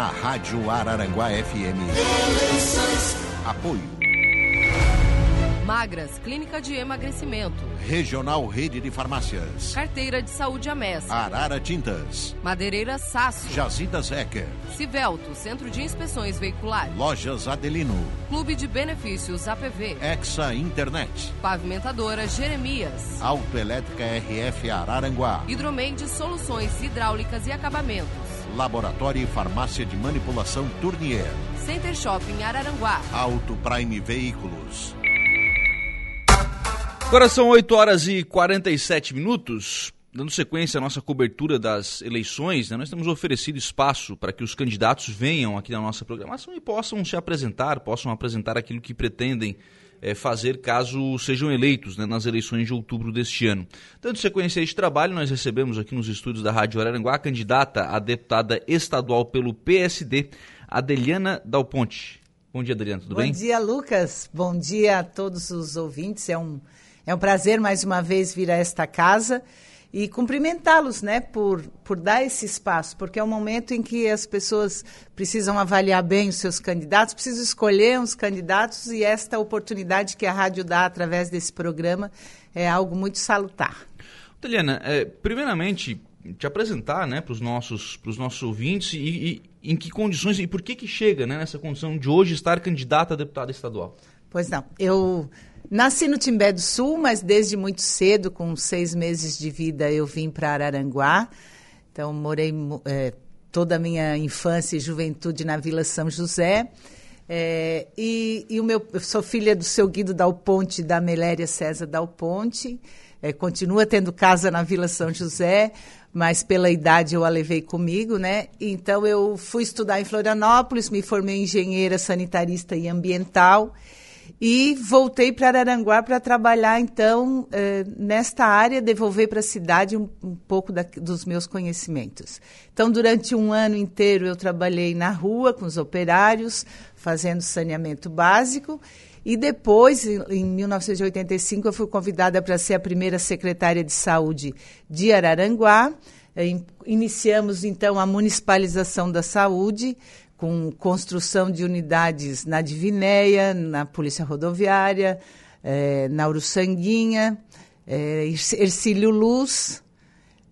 na Rádio Araranguá FM. Apoio. Magras, Clínica de Emagrecimento. Regional Rede de Farmácias. Carteira de Saúde Amésco. Arara Tintas. Madeireira Sasso. Jazidas Ecker. Civelto, Centro de Inspeções Veiculares. Lojas Adelino. Clube de Benefícios APV. Exa Internet. Pavimentadora Jeremias. Autoelétrica RF Araranguá. Hidromendes Soluções Hidráulicas e Acabamentos. Laboratório e Farmácia de Manipulação Tournier. Center Shopping Araranguá. Auto Prime Veículos. Agora são 8 horas e 47 minutos. Dando sequência à nossa cobertura das eleições, né, nós temos oferecido espaço para que os candidatos venham aqui na nossa programação e possam se apresentar, possam apresentar aquilo que pretendem é, fazer caso sejam eleitos né, nas eleições de outubro deste ano. Dando sequência a este trabalho, nós recebemos aqui nos estúdios da Rádio Araranguá a candidata a deputada estadual pelo PSD, Adeliana Dal Ponte. Bom dia, Adeliana, tudo Bom bem? Bom dia, Lucas. Bom dia a todos os ouvintes. É um é um prazer mais uma vez vir a esta casa e cumprimentá-los, né, por, por dar esse espaço, porque é um momento em que as pessoas precisam avaliar bem os seus candidatos, precisam escolher os candidatos e esta oportunidade que a rádio dá através desse programa é algo muito salutar. Teliana, é, primeiramente, te apresentar né, para os nossos, nossos ouvintes e, e, em que condições e por que, que chega né, nessa condição de hoje estar candidata a deputada estadual. Pois não, eu Nasci no Timbé do Sul, mas desde muito cedo, com seis meses de vida, eu vim para Araranguá. Então, morei é, toda a minha infância e juventude na Vila São José. É, e, e, o meu, eu sou filha do seu Guido Dal Ponte da Meléria César Dal Ponte. É, continua tendo casa na Vila São José, mas pela idade eu a levei comigo, né? Então eu fui estudar em Florianópolis, me formei engenheira sanitarista e ambiental e voltei para Araranguá para trabalhar, então, eh, nesta área, devolver para a cidade um, um pouco da, dos meus conhecimentos. Então, durante um ano inteiro, eu trabalhei na rua com os operários, fazendo saneamento básico. E depois, em, em 1985, eu fui convidada para ser a primeira secretária de saúde de Araranguá. Iniciamos, então, a municipalização da saúde, com construção de unidades na Divinéia, na Polícia Rodoviária, é, na Uruçanguinha, é, Ercílio Luz.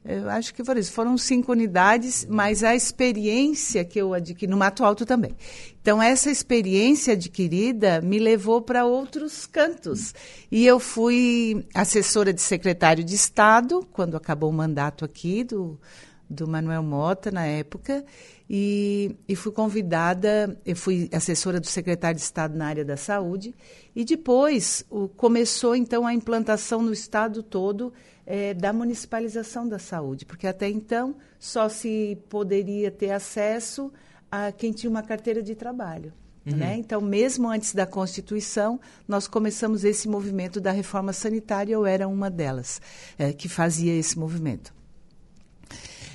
Eu acho que foram. Foram cinco unidades, mas a experiência que eu adquiri, no Mato Alto também. Então, essa experiência adquirida me levou para outros cantos. E eu fui assessora de secretário de Estado, quando acabou o mandato aqui do, do Manuel Mota, na época, e, e, fui convidada, eu fui assessora do secretário de Estado na área da saúde, e depois o, começou então a implantação no estado todo é, da municipalização da saúde, porque até então só se poderia ter acesso a quem tinha uma carteira de trabalho. Uhum. Né? Então, mesmo antes da Constituição, nós começamos esse movimento da reforma sanitária, eu era uma delas é, que fazia esse movimento.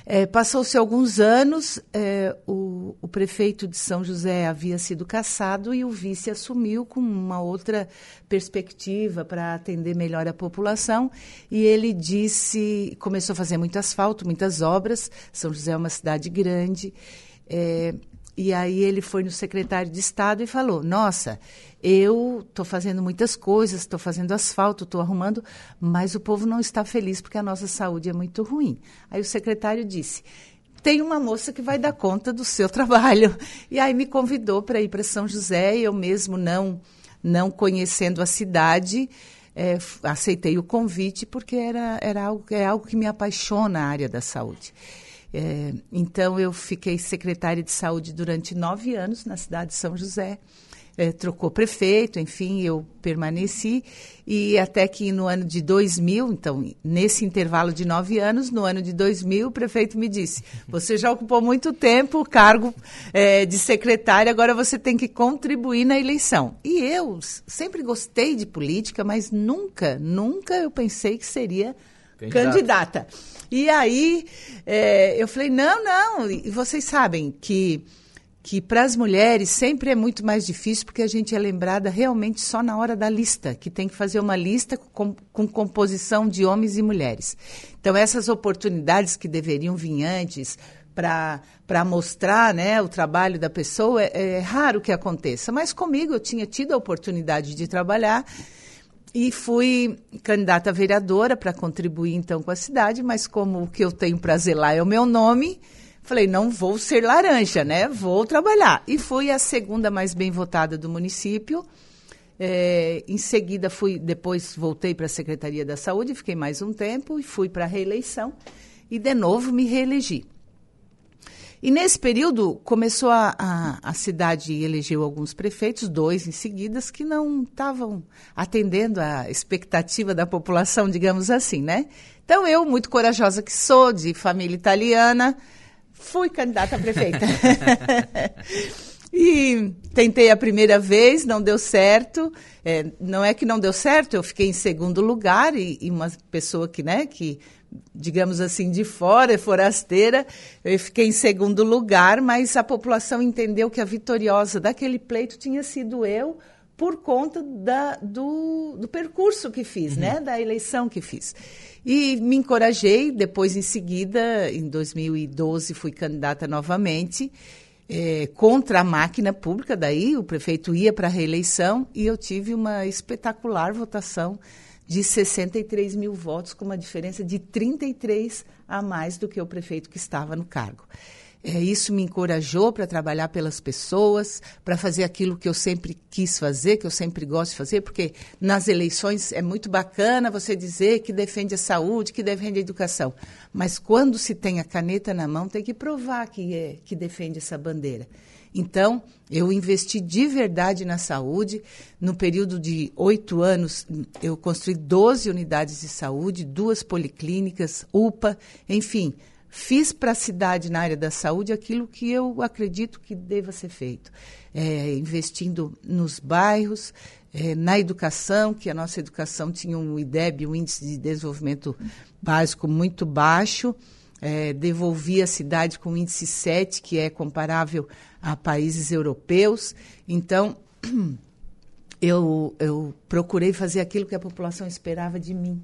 É, Passou-se alguns anos, é, o, o, prefeito de São José havia sido cassado e o vice assumiu com uma outra perspectiva para atender melhor a população. E ele disse, começou a fazer muito asfalto, muitas obras. São José é uma cidade grande. É, e aí ele foi no secretário de Estado e falou: Nossa, eu estou fazendo muitas coisas, estou fazendo asfalto, estou arrumando, mas o povo não está feliz porque a nossa saúde é muito ruim. Aí o secretário disse: tem uma moça que vai dar conta do seu trabalho. E aí me convidou para ir para São José, eu mesmo não, não conhecendo a cidade, é, aceitei o convite porque era, era algo, é algo que me apaixona a área da saúde. É, então, eu fiquei secretária de saúde durante nove anos na cidade de São José. É, trocou prefeito, enfim, eu permaneci. E até que no ano de 2000, então, nesse intervalo de nove anos, no ano de 2000, o prefeito me disse: Você já ocupou muito tempo o cargo é, de secretária, agora você tem que contribuir na eleição. E eu sempre gostei de política, mas nunca, nunca eu pensei que seria candidata. candidata. E aí é, eu falei, não, não, e vocês sabem que que para as mulheres sempre é muito mais difícil porque a gente é lembrada realmente só na hora da lista, que tem que fazer uma lista com, com, composição de homens e mulheres. Então, essas oportunidades que deveriam vir antes, para mostrar né, o trabalho da pessoa, é, é raro que aconteça. Mas comigo eu tinha tido a oportunidade de trabalhar e fui candidata a vereadora para contribuir então com a cidade, mas como o que eu tenho para zelar é o meu nome, falei, não vou ser laranja, né? Vou trabalhar. E fui a segunda mais bem votada do município. É, em seguida fui, depois voltei para a Secretaria da Saúde, fiquei mais um tempo e fui para a reeleição e de novo me reelegi. E nesse período começou a, a, a cidade elegeu alguns prefeitos, dois em seguida, que não estavam atendendo à expectativa da população, digamos assim, né? Então eu, muito corajosa que sou, de família italiana, fui candidata a prefeita. e tentei a primeira vez, não deu certo. É, não é que não deu certo, eu fiquei em segundo lugar e, e uma pessoa que, né, que digamos assim, de fora, forasteira. Eu fiquei em segundo lugar, mas a população entendeu que a vitoriosa daquele pleito tinha sido eu por conta da, do, do percurso que fiz, uhum. né? Da eleição que fiz. E me encorajei, depois, em seguida, em 2012, fui candidata novamente. É, contra a máquina pública, daí o prefeito ia para a reeleição e eu tive uma espetacular votação de 63 mil votos, com uma diferença de 33 a mais do que o prefeito que estava no cargo. É, isso me encorajou para trabalhar pelas pessoas, para fazer aquilo que eu sempre quis fazer, que eu sempre gosto de fazer, porque nas eleições é muito bacana você dizer que defende a saúde, que defende a educação. Mas quando se tem a caneta na mão, tem que provar que, é, que defende essa bandeira. Então, eu investi de verdade na saúde. No período de oito anos, eu construí 12 unidades de saúde, duas policlínicas, UPA, enfim. Fiz para a cidade, na área da saúde, aquilo que eu acredito que deva ser feito. É, investindo nos bairros, é, na educação, que a nossa educação tinha um IDEB, um Índice de Desenvolvimento Básico, muito baixo é, devolvi a cidade com índice 7, que é comparável a países europeus. Então, eu, eu procurei fazer aquilo que a população esperava de mim.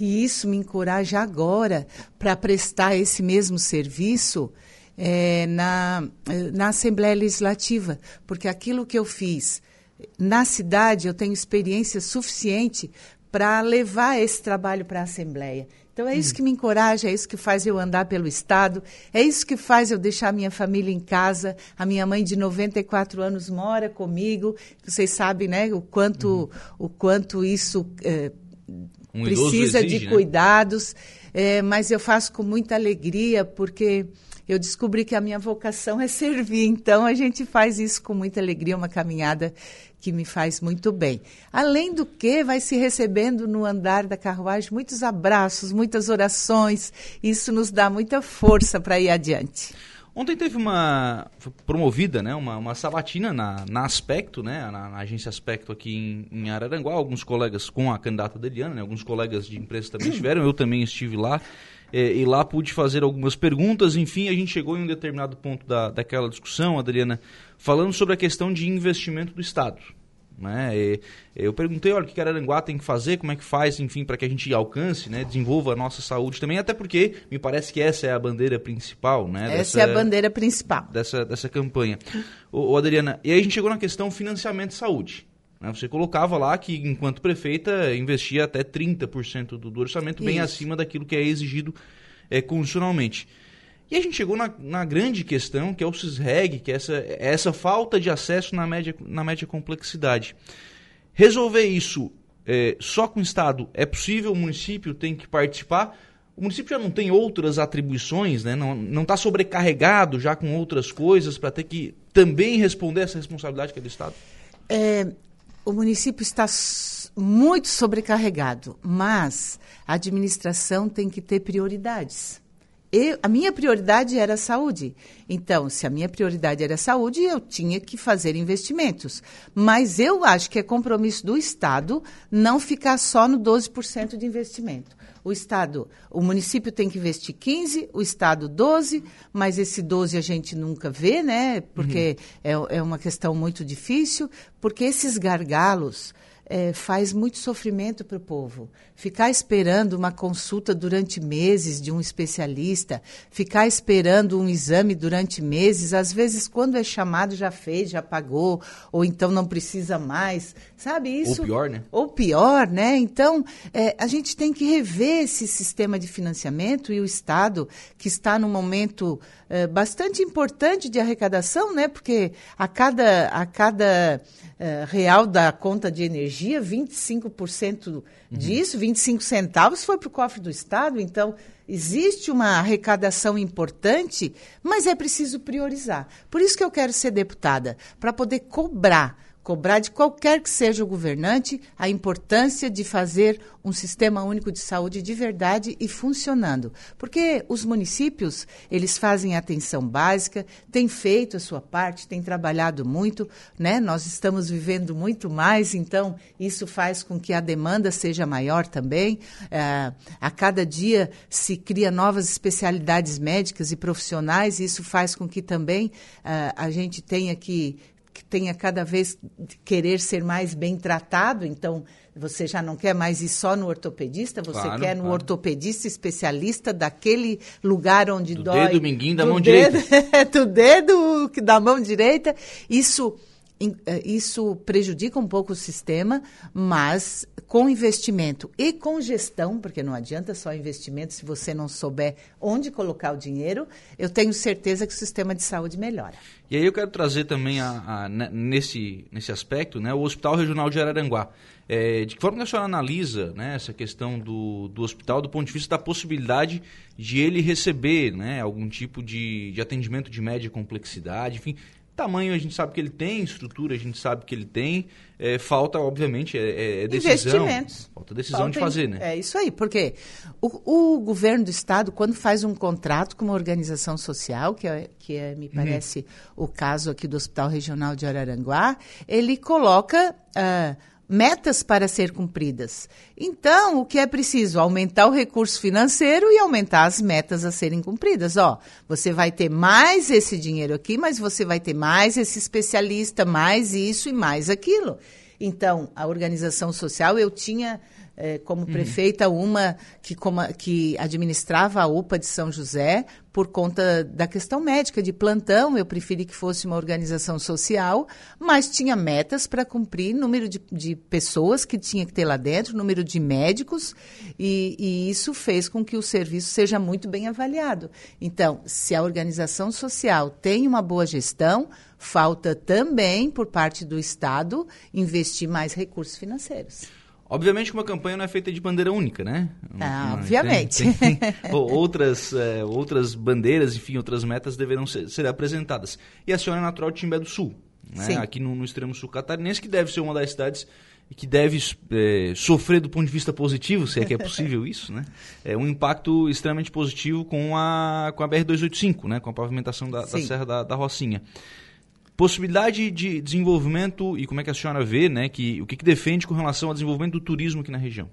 E isso me encoraja agora para prestar esse mesmo serviço é, na, na Assembleia Legislativa, porque aquilo que eu fiz na cidade, eu tenho experiência suficiente para levar esse trabalho para a Assembleia. Então é isso que me encoraja, é isso que faz eu andar pelo Estado, é isso que faz eu deixar minha família em casa. A minha mãe de 94 anos mora comigo. Vocês sabem, né, o quanto, uhum. o quanto isso é, um precisa exige, de né? cuidados. É, mas eu faço com muita alegria, porque eu descobri que a minha vocação é servir. Então a gente faz isso com muita alegria, uma caminhada que me faz muito bem. Além do que, vai se recebendo no andar da carruagem muitos abraços, muitas orações. Isso nos dá muita força para ir adiante. Ontem teve uma promovida, né, uma, uma sabatina na, na Aspecto, né, na, na agência Aspecto aqui em, em, Araranguá. Alguns colegas com a candidata Deliana, né, alguns colegas de empresa também estiveram. Eu também estive lá. É, e lá pude fazer algumas perguntas. Enfim, a gente chegou em um determinado ponto da, daquela discussão, Adriana, falando sobre a questão de investimento do Estado. Né? E, eu perguntei, olha, o que Araranguá tem que fazer, como é que faz, enfim, para que a gente alcance, né, desenvolva a nossa saúde também, até porque me parece que essa é a bandeira principal, né? Essa dessa, é a bandeira principal. Dessa, dessa campanha. Ô, ô, Adriana, e aí a gente chegou na questão financiamento de saúde. Né? Você colocava lá que, enquanto prefeita, investia até 30% do, do orçamento, bem Isso. acima daquilo que é exigido é, constitucionalmente. E a gente chegou na, na grande questão, que é o CISREG, que é essa, essa falta de acesso na média, na média complexidade. Resolver isso é, só com o Estado é possível, o município tem que participar. O município já não tem outras atribuições, né? não está sobrecarregado já com outras coisas para ter que também responder essa responsabilidade que é do Estado? É, o município está muito sobrecarregado, mas a administração tem que ter prioridades eu, a minha prioridade era a saúde. Então, se a minha prioridade era a saúde, eu tinha que fazer investimentos. Mas eu acho que é compromisso do Estado não ficar só no 12% de investimento. O Estado, o município tem que investir 15, o Estado 12, mas esse 12 a gente nunca vê, né? Porque uhum. é, é uma questão muito difícil, porque esses gargalos é, faz muito sofrimento para o povo. Ficar esperando uma consulta durante meses de um especialista, ficar esperando um exame durante meses, às vezes, quando é chamado, já fez, já pagou, ou então não precisa mais, sabe? Isso, ou pior, né? Ou pior, né? Então, é, a gente tem que rever esse sistema de financiamento e o Estado, que está num momento é, bastante importante de arrecadação, né? Porque a cada, a cada é, real da conta de energia, 25% uhum. disso, 25 centavos, foi para o cofre do Estado. Então, existe uma arrecadação importante, mas é preciso priorizar. Por isso que eu quero ser deputada, para poder cobrar cobrar de qualquer que seja o governante a importância de fazer um sistema único de saúde de verdade e funcionando. Porque os municípios, eles fazem atenção básica, têm feito a sua parte, têm trabalhado muito, né? Nós estamos vivendo muito mais, então isso faz com que a demanda seja maior também. É, a cada dia se cria novas especialidades médicas e profissionais, e isso faz com que também é, a gente tenha que que tenha cada vez querer ser mais bem tratado, então você já não quer mais ir só no ortopedista, você claro, quer no claro. ortopedista especialista daquele lugar onde do dói. Dedo minguinho da do mão dedo, direita. do dedo da mão direita. Isso eh, isso prejudica um pouco o sistema, mas com investimento e com gestão, porque não adianta só investimento se você não souber onde colocar o dinheiro, eu tenho certeza que o sistema de saúde melhora. E aí eu quero trazer também, a, a, nesse, nesse aspecto, né, o Hospital Regional de Araranguá. É, de que forma que a senhora analisa né, essa questão do, do hospital do ponto de vista da possibilidade de ele receber né, algum tipo de, de atendimento de média complexidade, enfim, Tamanho a gente sabe que ele tem, estrutura a gente sabe que ele tem. É, falta, obviamente, é, é decisão. Investimentos. Falta decisão falta, de fazer, né? É isso aí, porque o, o, governo do Estado, quando faz um contrato com uma organização social, que, é, que é, me uhum. parece uhum. o caso aqui do Hospital Regional de Araranguá, ele coloca. Uh, metas para ser cumpridas. Então, o que é preciso? Aumentar o recurso financeiro e aumentar as metas a serem cumpridas. Ó, você vai ter mais esse dinheiro aqui, mas você vai ter mais esse especialista, mais isso e mais aquilo. Então, a organização social, eu tinha é, como uhum. prefeita uma que, como, que administrava a UPA de São José por conta da questão médica de plantão. Eu preferi que fosse uma organização social, mas tinha metas para cumprir, número de, de, pessoas que tinha que ter lá dentro, número de médicos, e, e isso fez com que o serviço seja muito bem avaliado. Então, se a organização social tem uma boa gestão, falta também, por parte do Estado, investir mais recursos financeiros. Obviamente que uma campanha não é feita de bandeira única, né? Ah, obviamente. Tem, tem outras, é, outras bandeiras, enfim, outras metas deverão ser, ser, apresentadas. E a senhora é natural de Timbé do Sul, né? aqui no, no, extremo sul catarinense, que deve ser uma das cidades que deve é, sofrer do ponto de vista positivo, se é que é possível isso, né? É um impacto extremamente positivo com a, com a BR-285, né? Com a pavimentação da, da Serra da, da Rocinha. Possibilidade de desenvolvimento e como é que a senhora vê, né, que o que, que defende com relação ao desenvolvimento do turismo aqui na região?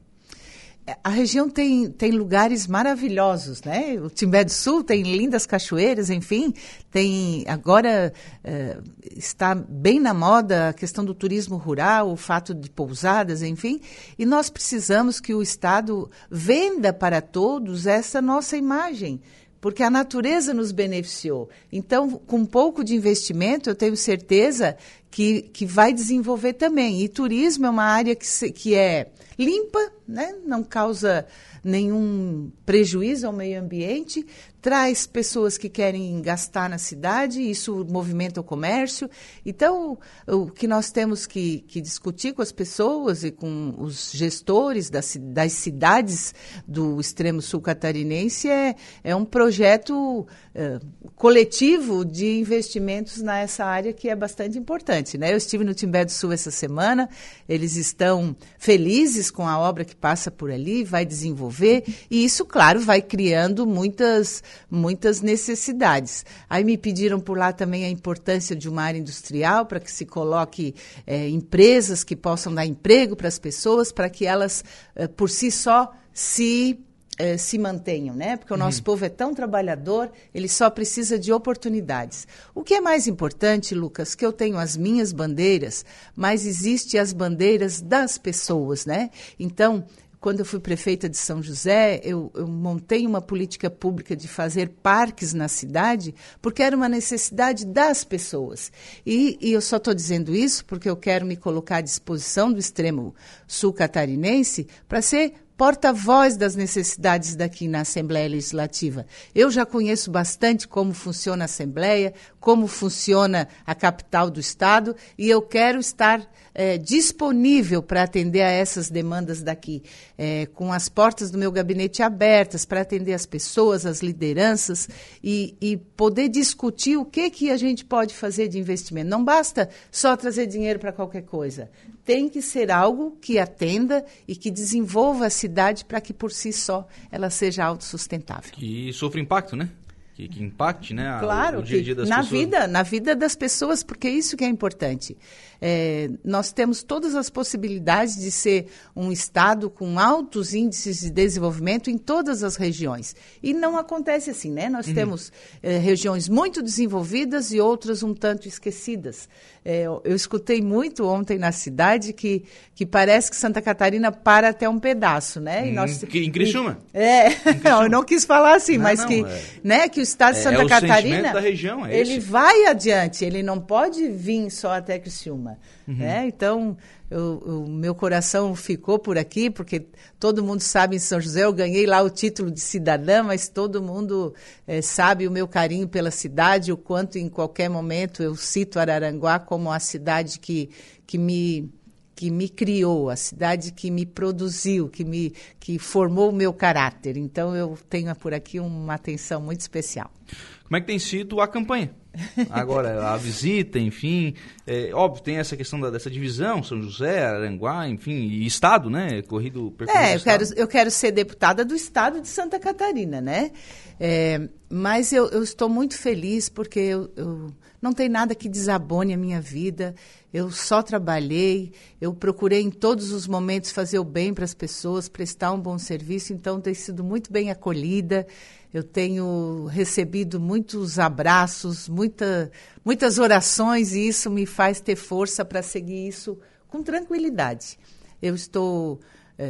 É, a região tem, tem lugares maravilhosos, né? O Timbé do Sul tem lindas cachoeiras, enfim, tem agora é, está bem na moda a questão do turismo rural, o fato de pousadas, enfim, e nós precisamos que o Estado venda para todos essa nossa imagem porque a natureza nos beneficiou. Então, com um pouco de investimento, eu tenho certeza que, que vai desenvolver também. E turismo é uma área que, se, que é limpa, né? não causa nenhum prejuízo ao meio ambiente, traz pessoas que querem gastar na cidade, isso movimenta o comércio. Então, o que nós temos que, que discutir com as pessoas e com os gestores das, das cidades do extremo sul catarinense é, é um projeto é, coletivo de investimentos nessa área que é bastante importante. Né? Eu estive no Timbé do Sul essa semana, eles estão felizes com a obra que passa por ali, vai desenvolver, e isso, claro, vai criando muitas, muitas necessidades. Aí me pediram por lá também a importância de uma área industrial para que se coloque é, empresas que possam dar emprego para as pessoas, para que elas, é, por si só, se eh, se mantenham, né? Porque o nosso povo é tão trabalhador, ele só precisa de oportunidades. O que é mais importante, Lucas, que eu tenho as minhas bandeiras, mas existe as bandeiras das pessoas, né? Então, quando eu fui prefeita de São José, eu, eu, montei uma política pública de fazer parques na cidade, porque era uma necessidade das pessoas. E, e eu só estou dizendo isso porque eu quero me colocar à disposição do extremo sul catarinense para ser porta-voz das necessidades daqui na Assembleia Legislativa. Eu já conheço bastante como funciona a Assembleia, como funciona a capital do Estado, e eu quero estar é, disponível para atender a essas demandas daqui, é, com as portas do meu gabinete abertas para atender as pessoas, as lideranças e, e, poder discutir o que, que a gente pode fazer de investimento. Não basta só trazer dinheiro para qualquer coisa. Tem que ser algo que atenda e que desenvolva a cidade para que por si só ela seja autossustentável. E sofre impacto, né? Que, que impacte né, claro, o, dia a dia das na pessoas. Vida, na vida das pessoas, porque é isso que é importante. É, nós temos todas as possibilidades de ser um Estado com altos índices de desenvolvimento em todas as regiões. E não acontece assim, né? Nós uhum. temos é, regiões muito desenvolvidas e outras um tanto esquecidas. É, eu, eu, escutei muito ontem na cidade que, que parece que Santa Catarina para até um pedaço, né? E nós, hum, em Criciúma. É, não, eu não quis falar assim, não, mas não, que, é. né, que o estado de é, Santa é Catarina, da região, é ele esse. vai adiante, ele não pode vir só até Criciúma. Uhum. Né? Então, o meu coração ficou por aqui, porque todo mundo sabe em São José, eu ganhei lá o título de cidadã, mas todo mundo é, sabe o meu carinho pela cidade, o quanto em qualquer momento eu cito Araranguá como a cidade que, que me que me criou, a cidade que me produziu, que me que formou o meu caráter. Então eu tenho por aqui uma atenção muito especial. Como é que tem sido a campanha? Agora, a visita, enfim, é, óbvio, tem essa questão da, dessa divisão, São José, Aranguá, enfim, e Estado, né? Corrido É, eu quero, eu quero ser deputada do Estado de Santa Catarina, né? É, mas eu, eu, estou muito feliz porque eu, eu não tem nada que desabone a minha vida. Eu só trabalhei, eu procurei em todos os momentos fazer o bem para as pessoas, prestar um bom serviço, então tenho sido muito bem acolhida. Eu tenho recebido muitos abraços, muita, muitas orações, e isso me faz ter força para seguir isso com tranquilidade. Eu estou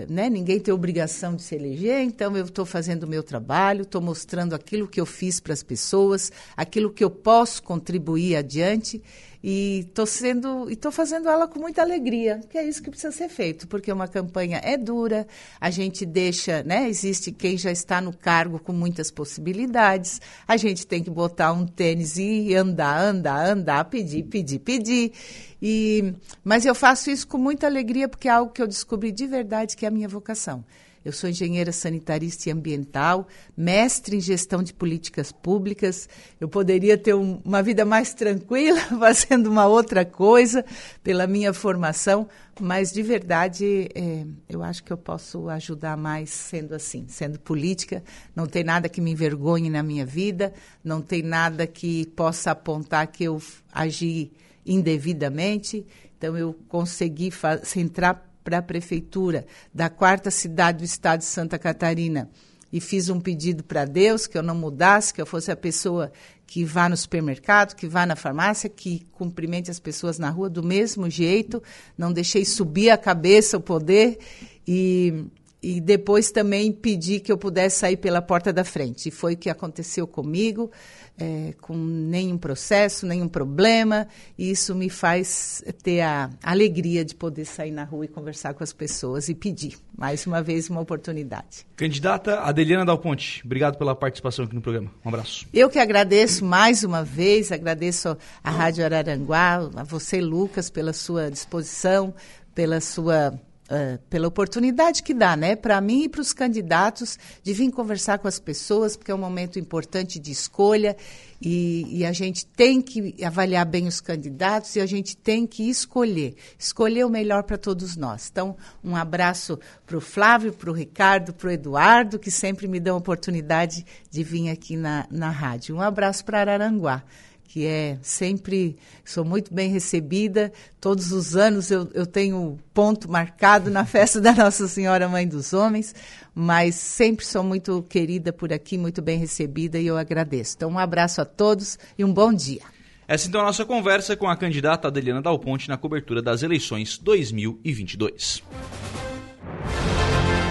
né? ninguém tem obrigação de se eleger, então eu estou fazendo o meu trabalho, estou mostrando aquilo que eu fiz para as pessoas, aquilo que eu posso contribuir adiante e estou sendo estou fazendo ela com muita alegria, que é isso que precisa ser feito, porque uma campanha é dura, a gente deixa, né? Existe quem já está no cargo com muitas possibilidades, a gente tem que botar um tênis e andar, andar, andar, pedir, pedir, pedir. E, mas eu faço isso com muita alegria porque é algo que eu descobri de verdade que é a minha vocação. Eu sou engenheira sanitarista e ambiental, mestre em gestão de políticas públicas. Eu poderia ter um, uma vida mais tranquila fazendo uma outra coisa pela minha formação, mas de verdade é, eu acho que eu posso ajudar mais sendo assim, sendo política. Não tem nada que me envergonhe na minha vida, não tem nada que possa apontar que eu agi indevidamente. Então eu consegui entrar para a prefeitura da quarta cidade do estado de Santa Catarina e fiz um pedido para Deus que eu não mudasse, que eu fosse a pessoa que vá no supermercado, que vá na farmácia, que cumprimente as pessoas na rua do mesmo jeito, não deixei subir a cabeça o poder e, e depois também pedi que eu pudesse sair pela porta da frente. E foi o que aconteceu comigo é, com nenhum processo, nenhum problema. E isso me faz ter a alegria de poder sair na rua e conversar com as pessoas e pedir, mais uma vez, uma oportunidade. Candidata Adeliana Dal Ponte, obrigado pela participação aqui no programa. Um abraço. Eu que agradeço mais uma vez, agradeço à Rádio Araranguá, a você, Lucas, pela sua disposição, pela sua Uh, pela oportunidade que dá, né, para mim e para os candidatos de vir conversar com as pessoas, porque é um momento importante de escolha e, e, a gente tem que avaliar bem os candidatos e a gente tem que escolher, escolher o melhor para todos nós. Então, um abraço para o Flávio, para o Ricardo, para o Eduardo, que sempre me dão a oportunidade de vir aqui na, na rádio. Um abraço para Araranguá que é sempre, sou muito bem recebida. Todos os anos eu, eu tenho ponto marcado na festa da Nossa Senhora Mãe dos Homens, mas sempre sou muito querida por aqui, muito bem recebida e eu agradeço. Então, um abraço a todos e um bom dia. Essa então é a nossa conversa com a candidata Adeliana Dal Ponte na cobertura das eleições 2022.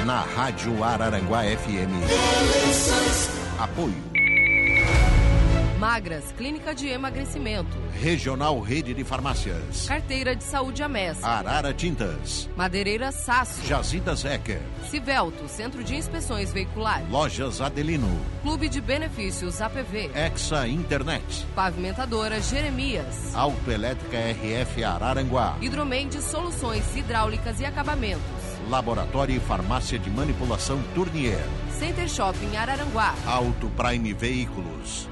Na Rádio Araranguá FM. Apoio. Magras, Clínica de Emagrecimento. Regional Rede de Farmácias. Carteira de Saúde Amessa. Arara Tintas. Madeireira Sasso. Jazidas Ecker. Civelto, Centro de Inspeções Veiculares. Lojas Adelino. Clube de Benefícios APV. Exa Internet. Pavimentadora Jeremias. Autoelétrica RF Araranguá. Hidromente Soluções Hidráulicas e Acabamentos. Laboratório e Farmácia de Manipulação Tournier. Center Shopping Araranguá. Auto Prime Veículos.